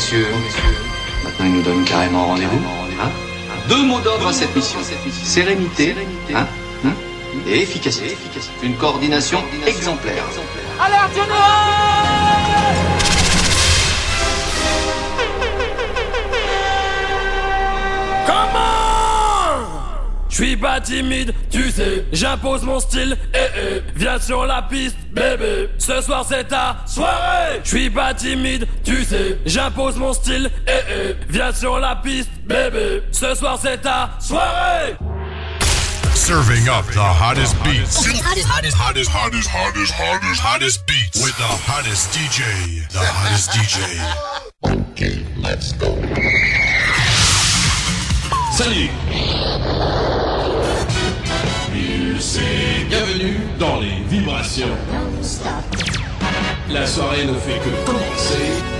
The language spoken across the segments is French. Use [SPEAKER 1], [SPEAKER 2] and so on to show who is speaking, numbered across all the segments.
[SPEAKER 1] messieurs, maintenant il nous donne carrément rendez-vous. hein Deux mots d'ordre à cette mission. Sérénité hein, hein, et efficacité. Une coordination exemplaire.
[SPEAKER 2] Alerte
[SPEAKER 3] suis pas timide, tu sais, j'impose mon style, eh eh, viens sur la piste, bébé. Ce soir c'est ta soirée. Je suis pas timide, tu sais, j'impose mon style, eh eh, viens sur la piste, bébé. Ce soir c'est ta soirée.
[SPEAKER 4] Serving up the hottest beats. Hottest, hottest, hottest, hottest, hottest, hottest, hottest beats. With the hottest DJ. The hottest DJ. Okay, let's go.
[SPEAKER 5] Salut Bienvenue dans les vibrations. La soirée ne fait que commencer.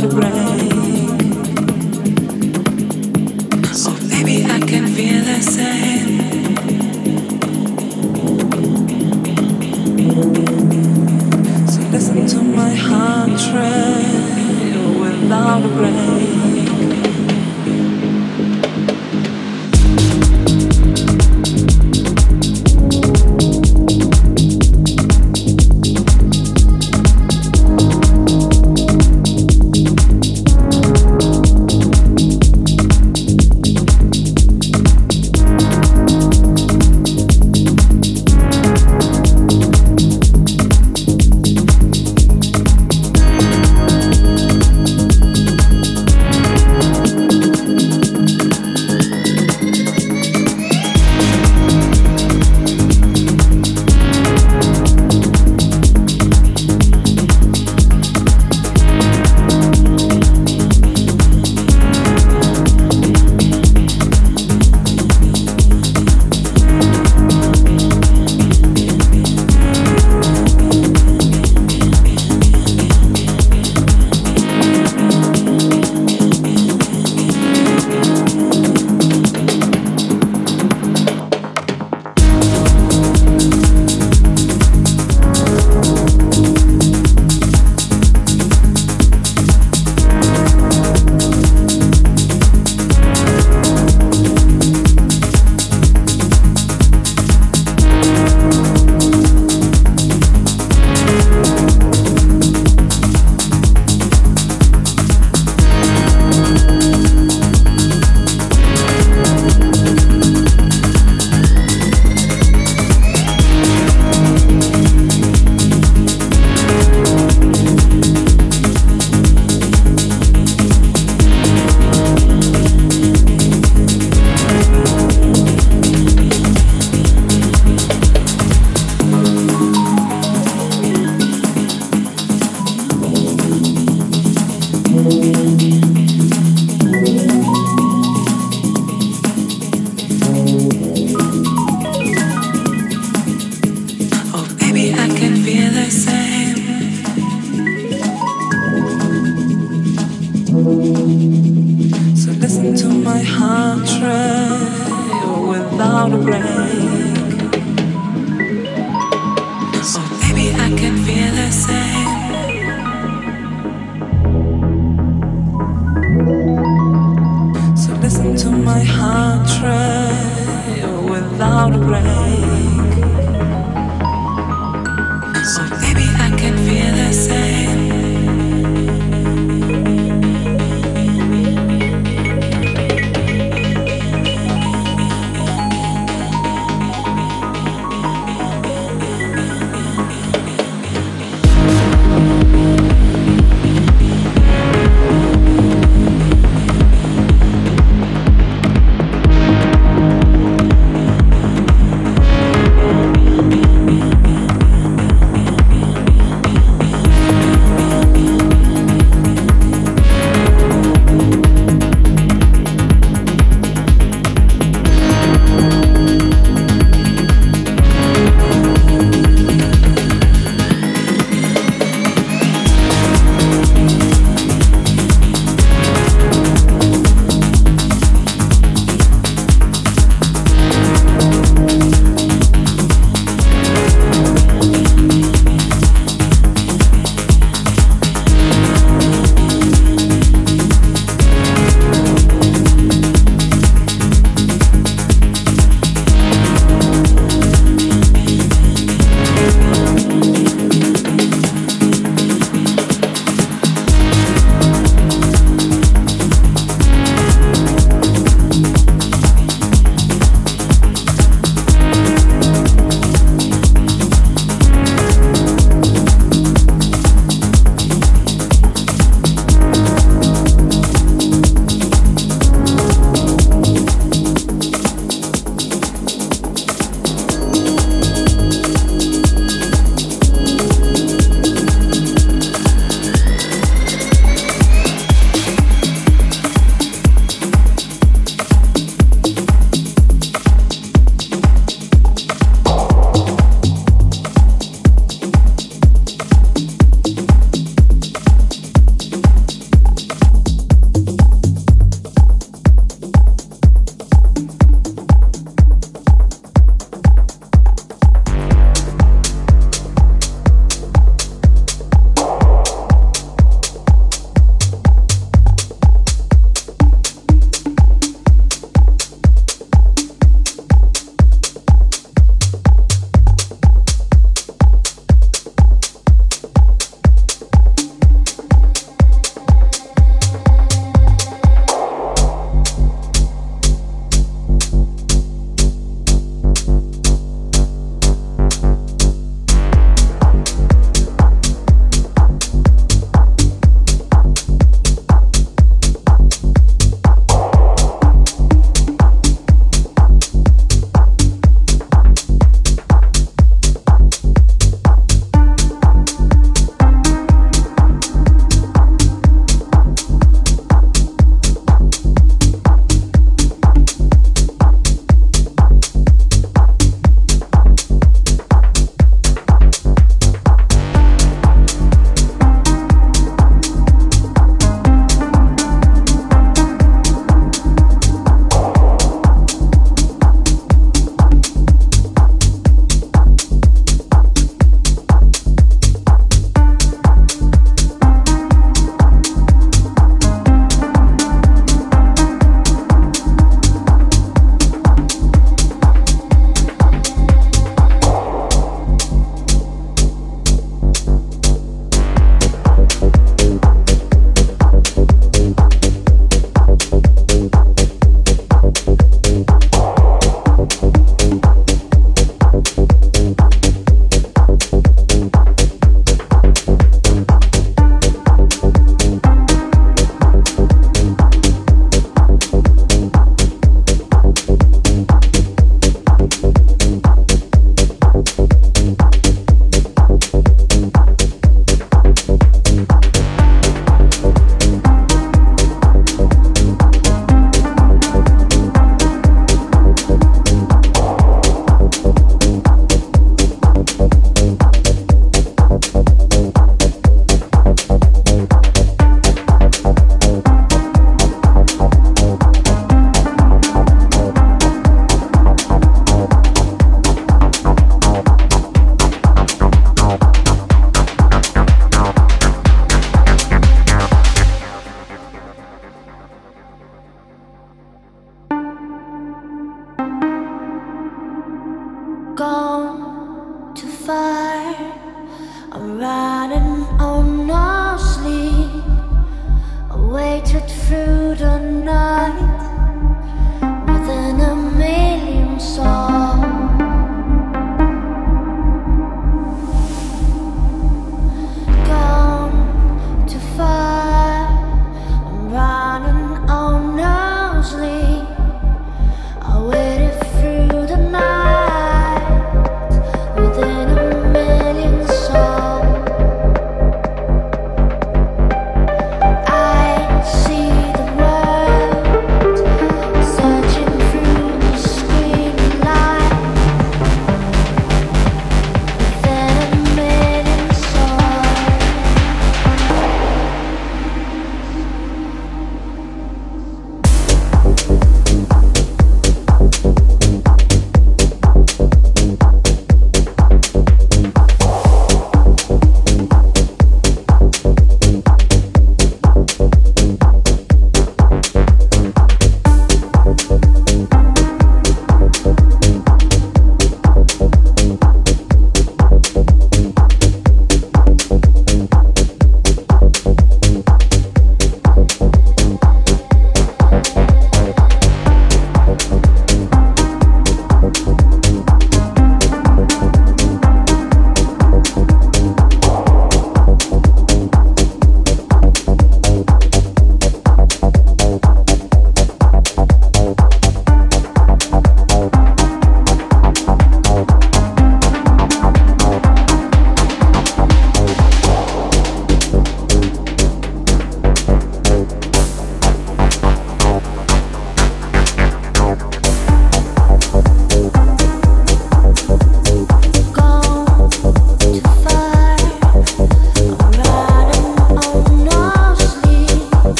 [SPEAKER 6] the
[SPEAKER 7] ground.